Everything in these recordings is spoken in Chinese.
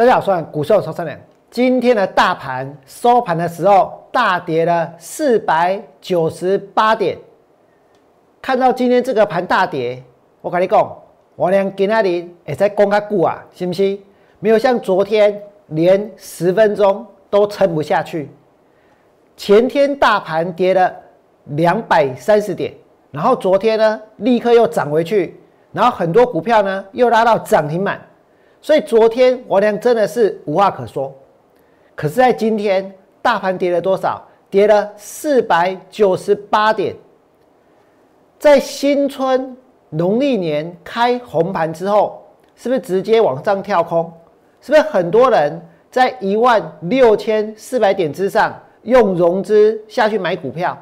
大家好，我是股市超三良。今天的大盘收盘的时候大跌了四百九十八点。看到今天这个盘大跌，我跟你讲，我连今天里也在讲个股啊，信不信？没有像昨天连十分钟都撑不下去。前天大盘跌了两百三十点，然后昨天呢立刻又涨回去，然后很多股票呢又拉到涨停板，所以昨天我俩真的是无话可说。可是，在今天，大盘跌了多少？跌了四百九十八点。在新春农历年开红盘之后，是不是直接往上跳空？是不是很多人在一万六千四百点之上用融资下去买股票？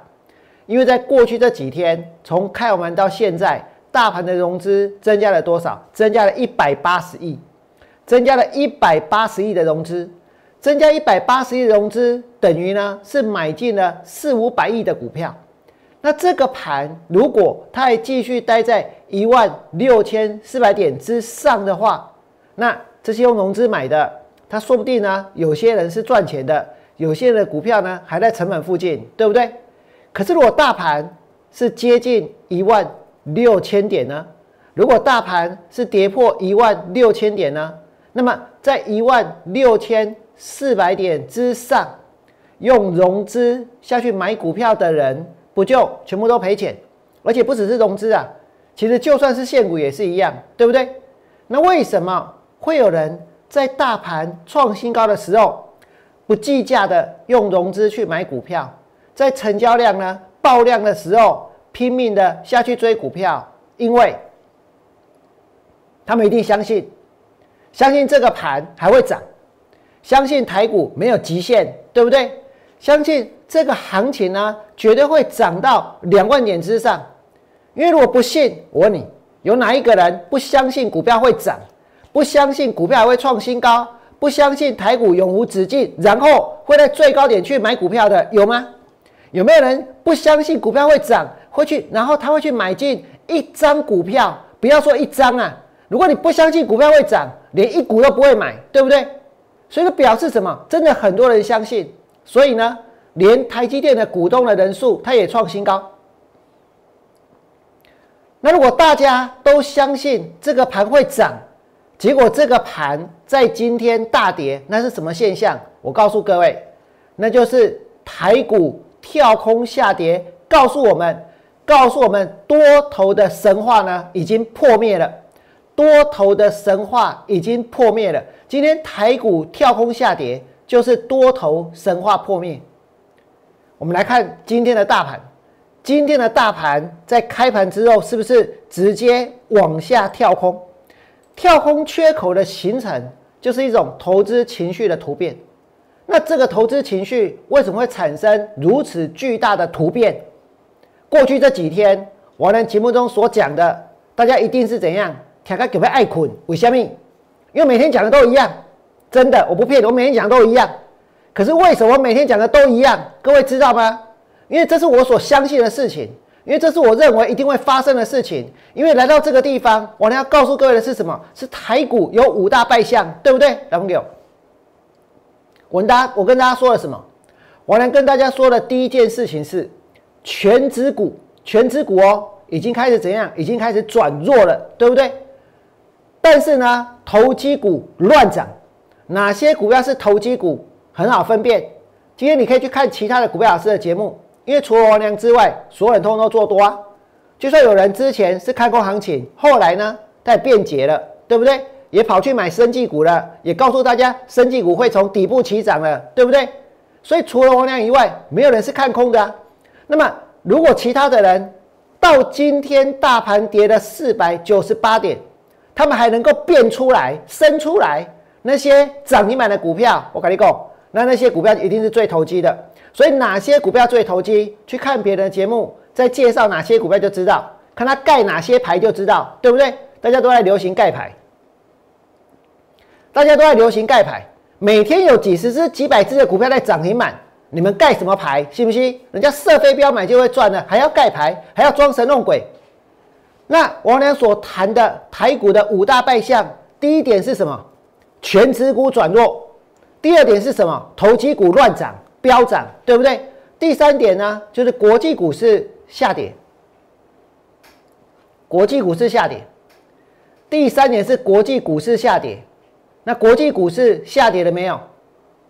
因为在过去这几天，从开完盘到现在，大盘的融资增加了多少？增加了一百八十亿，增加了一百八十亿的融资。增加一百八十亿的融资，等于呢是买进了四五百亿的股票。那这个盘如果它还继续待在一万六千四百点之上的话，那这些用融资买的，它说不定呢有些人是赚钱的，有些人的股票呢还在成本附近，对不对？可是如果大盘是接近一万六千点呢？如果大盘是跌破一万六千点呢？那么在一万六千。四百点之上，用融资下去买股票的人，不就全部都赔钱？而且不只是融资啊，其实就算是现股也是一样，对不对？那为什么会有人在大盘创新高的时候，不计价的用融资去买股票，在成交量呢爆量的时候，拼命的下去追股票？因为他们一定相信，相信这个盘还会涨。相信台股没有极限，对不对？相信这个行情呢，绝对会涨到两万点之上。因为如果不信，我问你，有哪一个人不相信股票会涨？不相信股票还会创新高？不相信台股永无止境，然后会在最高点去买股票的有吗？有没有人不相信股票会涨，会去，然后他会去买进一张股票？不要说一张啊，如果你不相信股票会涨，连一股都不会买，对不对？所以说表示什么？真的很多人相信，所以呢，连台积电的股东的人数，它也创新高。那如果大家都相信这个盘会涨，结果这个盘在今天大跌，那是什么现象？我告诉各位，那就是台股跳空下跌，告诉我们，告诉我们多头的神话呢已经破灭了，多头的神话已经破灭了。今天台股跳空下跌，就是多头神话破灭。我们来看今天的大盘，今天的大盘在开盘之后，是不是直接往下跳空？跳空缺口的形成，就是一种投资情绪的突变。那这个投资情绪为什么会产生如此巨大的突变？过去这几天，我呢节目中所讲的，大家一定是怎样？大家给不爱困？为什么？因为每天讲的都一样，真的，我不骗你，我每天讲的都一样。可是为什么每天讲的都一样？各位知道吗？因为这是我所相信的事情，因为这是我认为一定会发生的事情。因为来到这个地方，我要告诉各位的是什么？是台股有五大败象，对不对？来朋友，我跟大家，我跟大家说了什么？我能跟大家说的第一件事情是，全指股，全指股哦，已经开始怎样？已经开始转弱了，对不对？但是呢，投机股乱涨，哪些股票是投机股？很好分辨。今天你可以去看其他的股票老师的节目，因为除了王良之外，所有人通通都做多啊。就算有人之前是看空行情，后来呢，他也变节了，对不对？也跑去买生技股了，也告诉大家生技股会从底部起涨了，对不对？所以除了王良以外，没有人是看空的。那么，如果其他的人到今天大盘跌了四百九十八点。他们还能够变出来、生出来那些涨停板的股票，我跟你讲，那那些股票一定是最投机的。所以哪些股票最投机？去看别人的节目，在介绍哪些股票就知道，看他盖哪些牌就知道，对不对？大家都在流行盖牌，大家都在流行盖牌，每天有几十只、几百只的股票在涨停板，你们盖什么牌？信不信？人家射飞镖买就会赚了，还要盖牌，还要装神弄鬼。那王良所谈的台股的五大败象，第一点是什么？全指股转弱。第二点是什么？投机股乱涨、飙涨，对不对？第三点呢，就是国际股市下跌。国际股市下跌。第三点是国际股市下跌。那国际股市下跌了没有？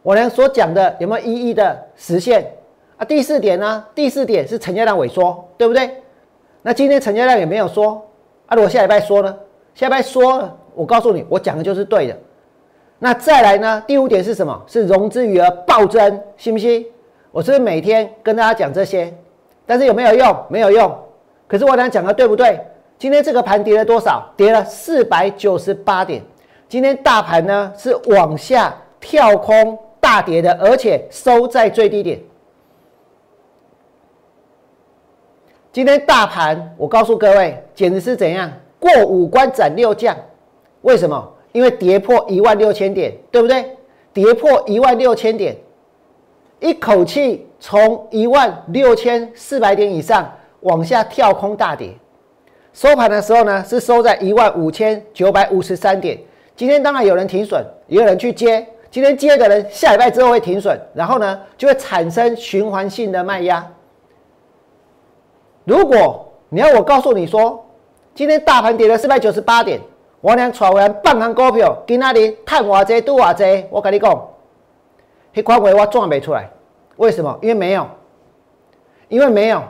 我俩所讲的有没有一一的实现啊？第四点呢？第四点是成交量萎缩，对不对？那今天成交量也没有说啊？如果下礼拜说呢？下礼拜说，我告诉你，我讲的就是对的。那再来呢？第五点是什么？是融资余额暴增，信不信？我是不是每天跟大家讲这些？但是有没有用？没有用。可是我俩讲的对不对？今天这个盘跌了多少？跌了四百九十八点。今天大盘呢是往下跳空大跌的，而且收在最低点。今天大盘，我告诉各位，简直是怎样过五关斩六将？为什么？因为跌破一万六千点，对不对？跌破一万六千点，一口气从一万六千四百点以上往下跳空大跌。收盘的时候呢，是收在一万五千九百五十三点。今天当然有人停损，也有人去接。今天接的人，下礼拜之后会停损，然后呢，就会产生循环性的卖压。如果你要我告诉你说，今天大盘跌了四百九十八点，我俩炒完半行股票，今那里探瓦济都瓦济，我跟你讲，那款位我赚没出来。为什么？因为没有，因为没有，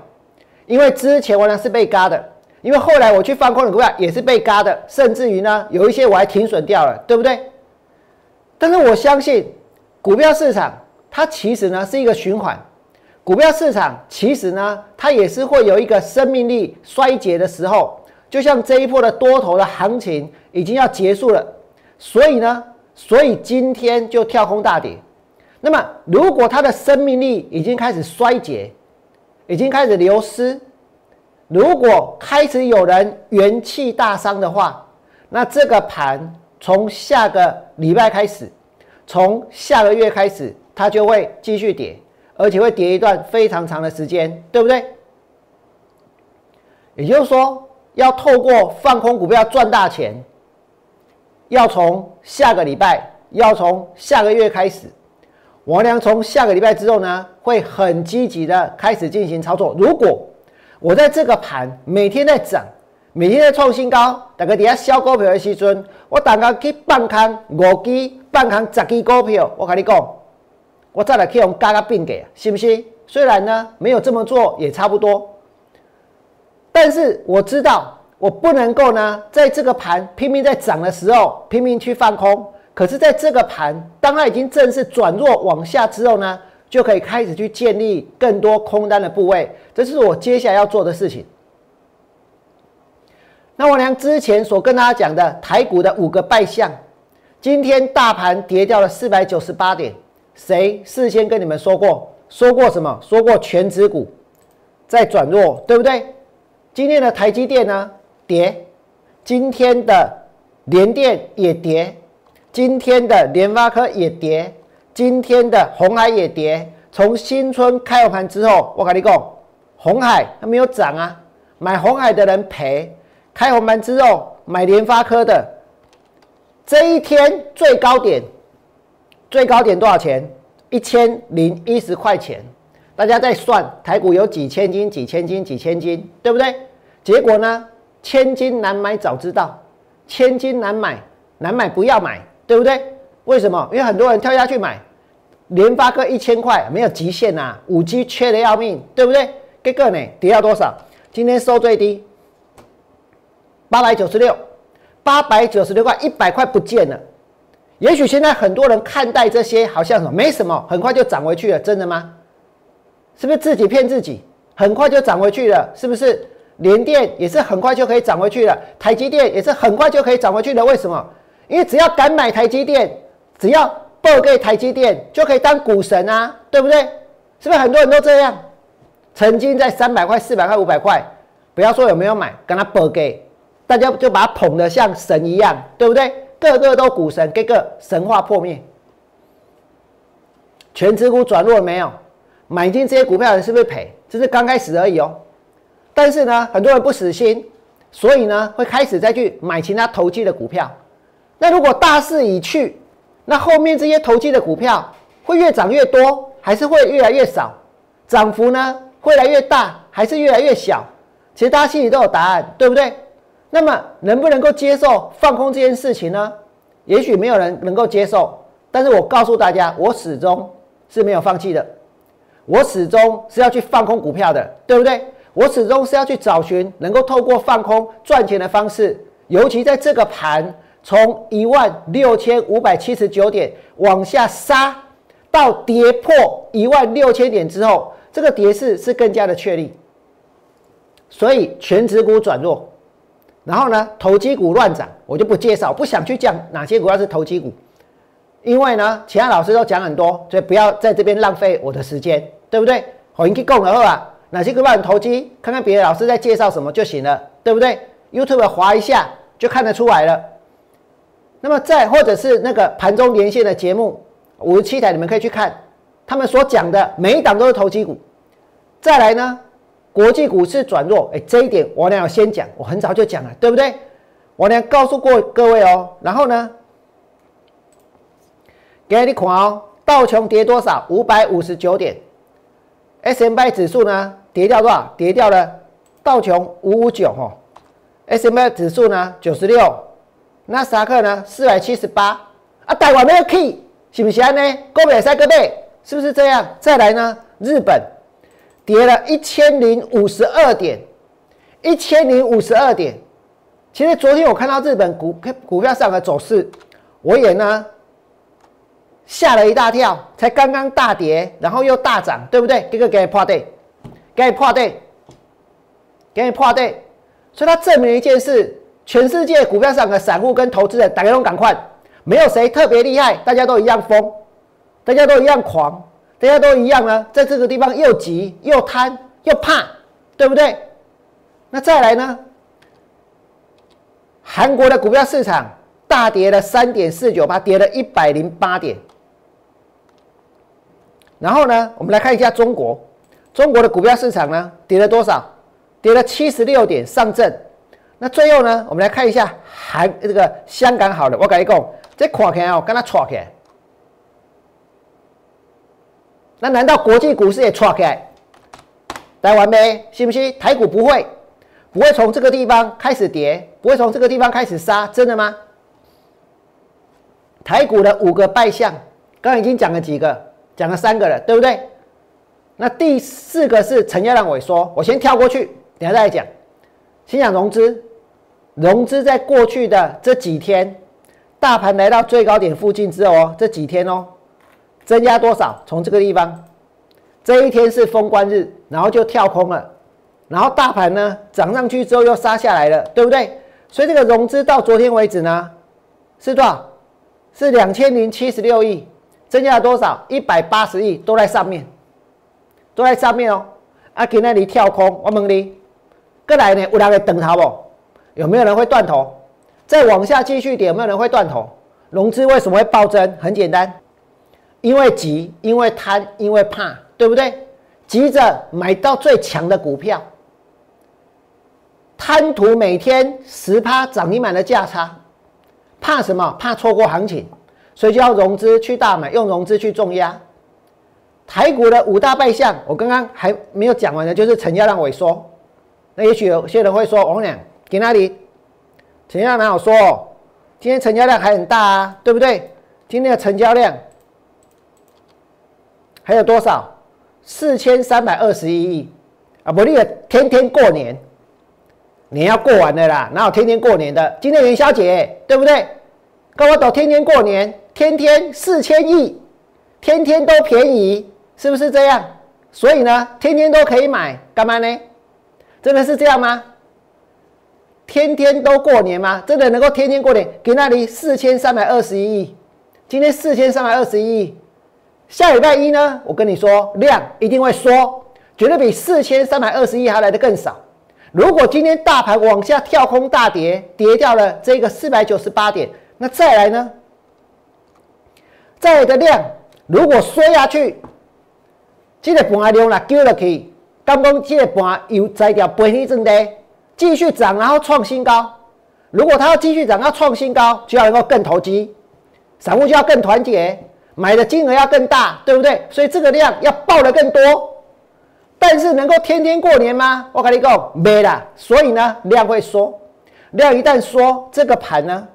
因为之前我俩是被嘎的。因为后来我去放空的股票也是被嘎的，甚至于呢，有一些我还停损掉了，对不对？但是我相信，股票市场它其实呢是一个循环，股票市场其实呢它也是会有一个生命力衰竭的时候，就像这一波的多头的行情已经要结束了，所以呢，所以今天就跳空大跌。那么如果它的生命力已经开始衰竭，已经开始流失。如果开始有人元气大伤的话，那这个盘从下个礼拜开始，从下个月开始，它就会继续跌，而且会跌一段非常长的时间，对不对？也就是说，要透过放空股票赚大钱，要从下个礼拜，要从下个月开始，王良从下个礼拜之后呢，会很积极的开始进行操作。如果我在这个盘每天在涨，每天在创新高，大家底下销股票的时阵，我大家去半空五支、半空十支股票，我跟你讲，我再来去用加个并给，信不信？虽然呢没有这么做也差不多，但是我知道我不能够呢在这个盘拼命在涨的时候拼命去放空，可是在这个盘当它已经正式转弱往下之后呢？就可以开始去建立更多空单的部位，这是我接下来要做的事情。那我娘之前所跟大家讲的台股的五个败象，今天大盘跌掉了四百九十八点，谁事先跟你们说过？说过什么？说过全指股在转弱，对不对？今天的台积电呢跌，今天的联电也跌，今天的联发科也跌。今天的红海也跌，从新春开盘之后，我跟你讲，红海它没有涨啊，买红海的人赔。开红盘之后买联发科的，这一天最高点，最高点多少钱？一千零一十块钱。大家在算台股有几千斤、几千斤、几千斤，对不对？结果呢，千金难买早知道，千金难买难买不要买，对不对？为什么？因为很多人跳下去买。连发个一千块没有极限呐，五 G 缺的要命，对不对？这个呢跌到多少？今天收最低八百九十六，八百九十六块，一百块不见了。也许现在很多人看待这些好像什么没什么，很快就涨回去了，真的吗？是不是自己骗自己？很快就涨回去了，是不是？联电也是很快就可以涨回去了，台积电也是很快就可以涨回去了。为什么？因为只要敢买台积电，只要。报给台积电就可以当股神啊，对不对？是不是很多人都这样？曾经在三百块、四百块、五百块，不要说有没有买，跟他报给，大家就把他捧得像神一样，对不对？个个都股神，个个神话破灭。全指股转弱没有？买进这些股票的人是不是赔？这是刚开始而已哦。但是呢，很多人不死心，所以呢，会开始再去买其他投机的股票。那如果大势已去，那后面这些投机的股票会越涨越多，还是会越来越少？涨幅呢，会越来越大，还是越来越小？其实大家心里都有答案，对不对？那么能不能够接受放空这件事情呢？也许没有人能够接受，但是我告诉大家，我始终是没有放弃的，我始终是要去放空股票的，对不对？我始终是要去找寻能够透过放空赚钱的方式，尤其在这个盘从一万六千五百七十九点往下杀到跌破一万六千点之后，这个跌势是更加的确立。所以全指股转弱。然后呢，投机股乱涨，我就不介绍，不想去讲哪些股票是投机股，因为呢，其他老师都讲很多，所以不要在这边浪费我的时间，对不对？我应该讲的话，哪些股票很投机，看看别的老师在介绍什么就行了，对不对？YouTube 滑一下就看得出来了。那么再或者是那个盘中连线的节目，五十七台你们可以去看，他们所讲的每一档都是投机股。再来呢？国际股市转弱，哎，这一点我俩要先讲，我很早就讲了，对不对？我俩告诉过各位哦。然后呢，给你看哦，道琼跌多少？五百五十九点。S M I 指数呢，跌掉多少？跌掉了道琼五五九哦。S M I 指数呢，九十六。那斯达克呢，四百七十八。啊，台湾没有 key，是不是呢？高美三个倍，是不是这样？再来呢，日本。跌了一千零五十二点，一千零五十二点。其实昨天我看到日本股股票上的走势，我也呢吓了一大跳。才刚刚大跌，然后又大涨，对不对？这个给你破对，给你破对，给你破对。所以它证明一件事：全世界股票上的散户跟投资人，大家都赶快，没有谁特别厉害，大家都一样疯，大家都一样狂。大家都一样呢，在这个地方又急又贪又怕，对不对？那再来呢？韩国的股票市场大跌了三点四九八，跌了一百零八点。然后呢，我们来看一下中国，中国的股票市场呢跌了多少？跌了七十六点，上证。那最后呢，我们来看一下韩这个香港好了，我跟你讲，这看起来哦，跟它错起来。那难道国际股市也错开来？台湾没？信不信？台股不会，不会从这个地方开始跌，不会从这个地方开始杀，真的吗？台股的五个败相，刚刚已经讲了几个，讲了三个了，对不对？那第四个是成交量萎缩，我先跳过去，等下再来讲。先讲融资，融资在过去的这几天，大盘来到最高点附近之后哦，这几天哦。增加多少？从这个地方，这一天是封关日，然后就跳空了，然后大盘呢涨上去之后又杀下来了，对不对？所以这个融资到昨天为止呢是多少？是两千零七十六亿，增加了多少？一百八十亿都在上面，都在上面哦。啊，给那里跳空，我问你，过来呢？有人会等他不？有没有人会断头？再往下继续点，有没有人会断头？融资为什么会暴增？很简单。因为急，因为贪，因为怕，对不对？急着买到最强的股票，贪图每天十趴涨停板的价差，怕什么？怕错过行情，所以就要融资去大买，用融资去重压。台股的五大败象，我刚刚还没有讲完的，就是成交量萎缩。那也许有些人会说：“王亮，给哪里？成交量哪有说？今天成交量还很大啊，对不对？今天的成交量。”还有多少？四千三百二十一亿啊！不，你也天天过年，年要过完的啦，哪有天天过年的？今天元宵节，对不对？跟我走，天天过年，天天四千亿，天天都便宜，是不是这样？所以呢，天天都可以买，干嘛呢？真的是这样吗？天天都过年吗？真的能够天天过年？给那里四千三百二十一亿，今天四千三百二十一亿。下礼拜一呢，我跟你说，量一定会缩，绝对比四千三百二十一还来的更少。如果今天大盘往下跳空大跌，跌掉了这个四百九十八点，那再来呢？再来的量如果缩下去，这个盘量啦，丢了可以，刚刚这个盘又再掉背一阵的，继续涨，然后创新高。如果它要继续涨，要创新高，就要能够更投机。散户就要更团结，买的金额要更大，对不对？所以这个量要爆的更多。但是能够天天过年吗？我跟你讲，没啦。所以呢，量会缩，量一旦缩，这个盘呢，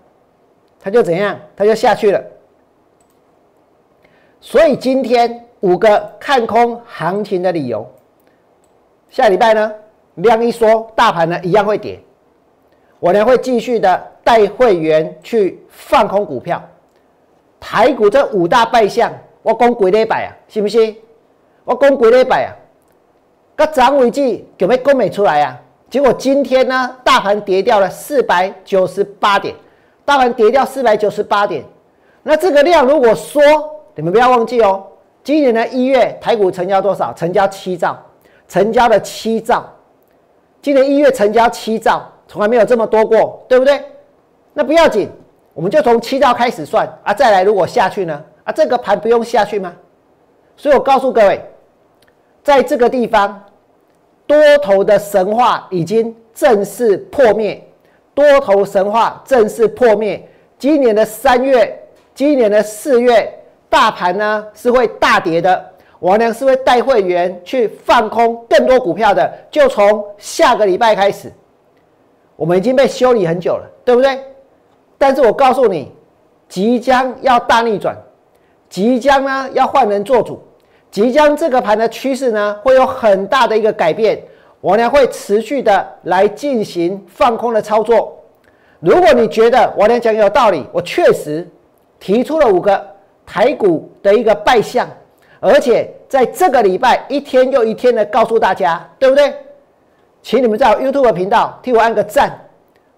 它就怎样？它就下去了。所以今天五个看空行情的理由，下礼拜呢，量一缩，大盘呢一样会跌。我呢会继续的带会员去放空股票。台股这五大败相，我讲几礼拜啊？信不信？我讲几礼拜啊？个涨尾记有没有公美出来啊？结果今天呢，大盘跌掉了四百九十八点，大盘跌掉四百九十八点。那这个量如果说，你们不要忘记哦，今年的一月台股成交多少？成交七兆，成交了七兆。今年一月成交七兆，从来没有这么多过，对不对？那不要紧，我们就从七兆开始算啊。再来，如果下去呢？啊，这个盘不用下去吗？所以我告诉各位。在这个地方，多头的神话已经正式破灭。多头神话正式破灭。今年的三月，今年的四月，大盘呢是会大跌的。我呢是会带会员去放空更多股票的。就从下个礼拜开始，我们已经被修理很久了，对不对？但是我告诉你，即将要大逆转，即将呢要换人做主。即将这个盘的趋势呢，会有很大的一个改变，我呢会持续的来进行放空的操作。如果你觉得我呢讲有道理，我确实提出了五个台股的一个败象，而且在这个礼拜一天又一天的告诉大家，对不对？请你们在 YouTube 频道替我按个赞。